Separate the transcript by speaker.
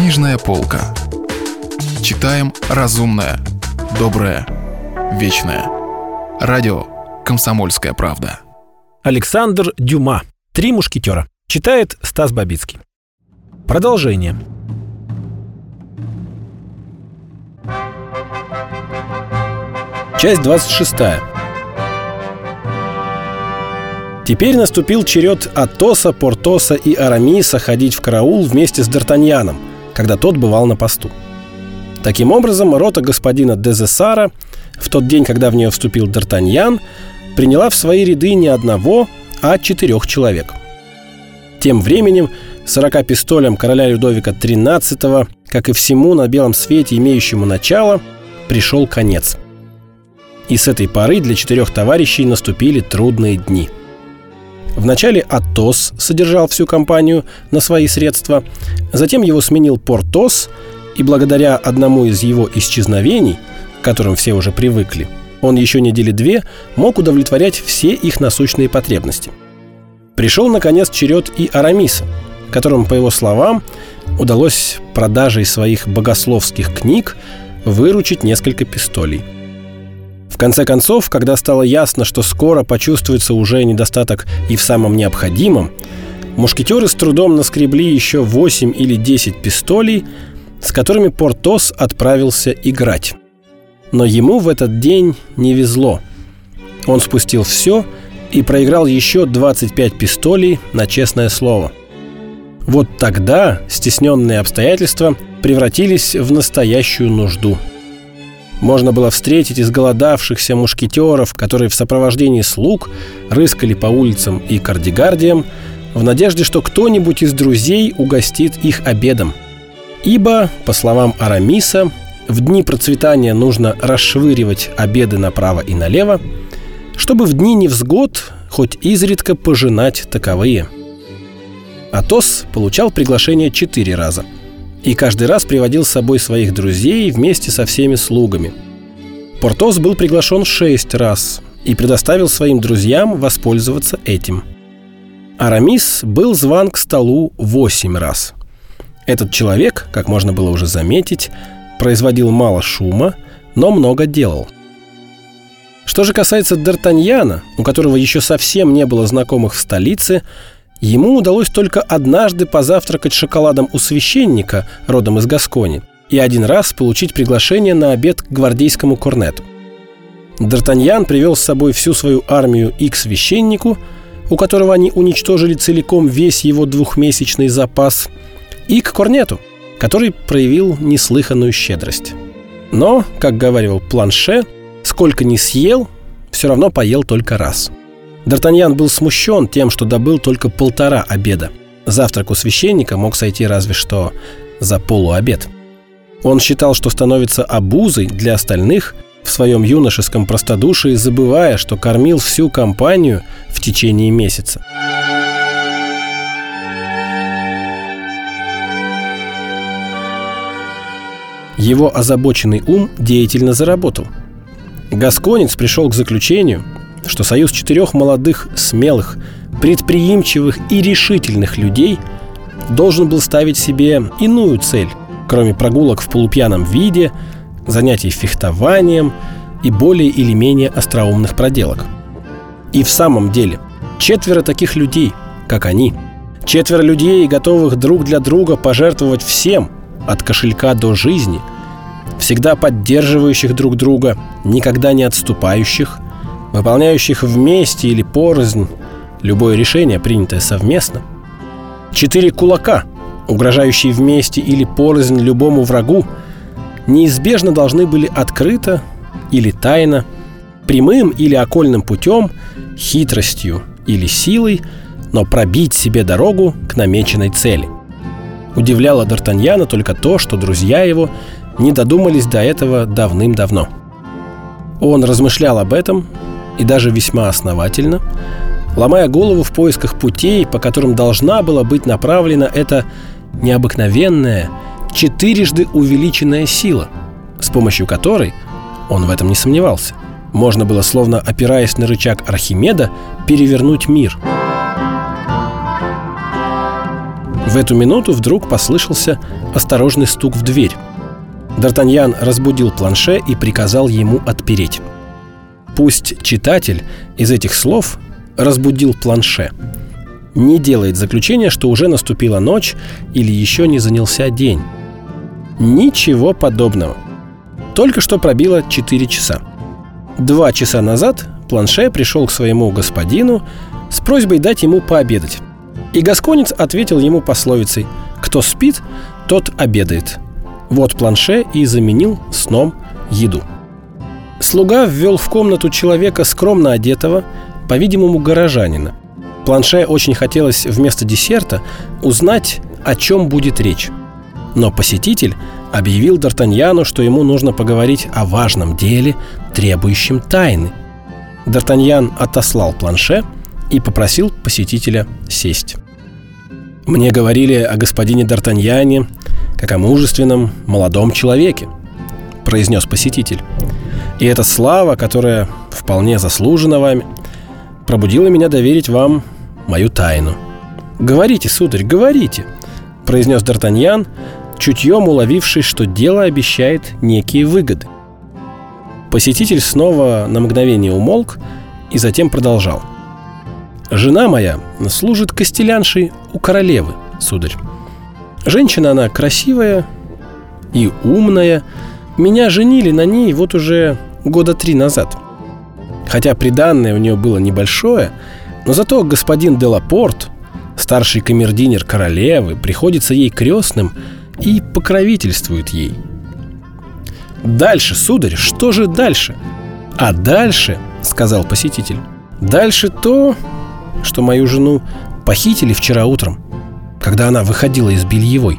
Speaker 1: Книжная полка. Читаем разумное, доброе, вечное. Радио «Комсомольская правда».
Speaker 2: Александр Дюма. «Три мушкетера». Читает Стас Бабицкий. Продолжение. Часть 26. Теперь наступил черед Атоса, Портоса и Арамиса ходить в караул вместе с Д'Артаньяном, когда тот бывал на посту. Таким образом, рота господина Дезесара в тот день, когда в нее вступил Д'Артаньян, приняла в свои ряды не одного, а четырех человек. Тем временем 40 пистолям короля Людовика XIII, как и всему на белом свете, имеющему начало, пришел конец. И с этой поры для четырех товарищей наступили трудные дни. Вначале Атос содержал всю компанию на свои средства, затем его сменил Портос, и благодаря одному из его исчезновений, к которым все уже привыкли, он еще недели две мог удовлетворять все их насущные потребности. Пришел, наконец, черед и Арамиса, которому, по его словам, удалось продажей своих богословских книг выручить несколько пистолей. Конце концов, когда стало ясно, что скоро почувствуется уже недостаток и в самом необходимом, мушкетеры с трудом наскребли еще 8 или 10 пистолей, с которыми Портос отправился играть. Но ему в этот день не везло. Он спустил все и проиграл еще 25 пистолей на честное слово – вот тогда стесненные обстоятельства превратились в настоящую нужду. Можно было встретить изголодавшихся мушкетеров, которые в сопровождении слуг рыскали по улицам и кардигардиям, в надежде, что кто-нибудь из друзей угостит их обедом. Ибо, по словам Арамиса, в дни процветания нужно расшвыривать обеды направо и налево, чтобы в дни невзгод хоть изредка пожинать таковые – Атос получал приглашение четыре раза. И каждый раз приводил с собой своих друзей вместе со всеми слугами. Портос был приглашен шесть раз и предоставил своим друзьям воспользоваться этим. Арамис был зван к столу восемь раз. Этот человек, как можно было уже заметить, производил мало шума, но много делал. Что же касается Д'Артаньяна, у которого еще совсем не было знакомых в столице, Ему удалось только однажды позавтракать шоколадом у священника, родом из Гаскони, и один раз получить приглашение на обед к гвардейскому корнету. Д'Артаньян привел с собой всю свою армию и к священнику, у которого они уничтожили целиком весь его двухмесячный запас, и к корнету, который проявил неслыханную щедрость. Но, как говаривал Планше, сколько не съел, все равно поел только раз – Д'Артаньян был смущен тем, что добыл только полтора обеда. Завтрак у священника мог сойти разве что за полуобед. Он считал, что становится обузой для остальных в своем юношеском простодушии, забывая, что кормил всю компанию в течение месяца. Его озабоченный ум деятельно заработал. Гасконец пришел к заключению, что союз четырех молодых, смелых, предприимчивых и решительных людей должен был ставить себе иную цель, кроме прогулок в полупьяном виде, занятий фехтованием и более или менее остроумных проделок. И в самом деле, четверо таких людей, как они, четверо людей, готовых друг для друга пожертвовать всем, от кошелька до жизни, всегда поддерживающих друг друга, никогда не отступающих – выполняющих вместе или порознь любое решение, принятое совместно. Четыре кулака, угрожающие вместе или порознь любому врагу, неизбежно должны были открыто или тайно, прямым или окольным путем, хитростью или силой, но пробить себе дорогу к намеченной цели. Удивляло Д'Артаньяна только то, что друзья его не додумались до этого давным-давно. Он размышлял об этом, и даже весьма основательно, ломая голову в поисках путей, по которым должна была быть направлена эта необыкновенная, четырежды увеличенная сила, с помощью которой, он в этом не сомневался, можно было, словно опираясь на рычаг Архимеда, перевернуть мир. В эту минуту вдруг послышался осторожный стук в дверь. Д'Артаньян разбудил планше и приказал ему отпереть. Пусть читатель из этих слов разбудил планше. Не делает заключения, что уже наступила ночь или еще не занялся день. Ничего подобного. Только что пробило 4 часа. Два часа назад Планше пришел к своему господину с просьбой дать ему пообедать. И Гасконец ответил ему пословицей «Кто спит, тот обедает». Вот Планше и заменил сном еду. Слуга ввел в комнату человека скромно одетого, по-видимому, горожанина. Планше очень хотелось вместо десерта узнать, о чем будет речь. Но посетитель объявил Д'Артаньяну, что ему нужно поговорить о важном деле, требующем тайны. Д'Артаньян отослал планше и попросил посетителя сесть. «Мне говорили о господине Д'Артаньяне как о мужественном молодом человеке», — произнес посетитель. «И эта слава, которая вполне заслужена вами, пробудила меня доверить вам мою тайну». «Говорите, сударь, говорите», — произнес Д'Артаньян, чутьем уловивший, что дело обещает некие выгоды. Посетитель снова на мгновение умолк и затем продолжал. «Жена моя служит костеляншей у королевы, сударь. Женщина она красивая и умная. Меня женили на ней вот уже года три назад. Хотя приданное у нее было небольшое, но зато господин Делапорт, старший камердинер королевы, приходится ей крестным – и покровительствует ей. «Дальше, сударь, что же дальше?» «А дальше, — сказал посетитель, — дальше то, что мою жену похитили вчера утром, когда она выходила из бельевой».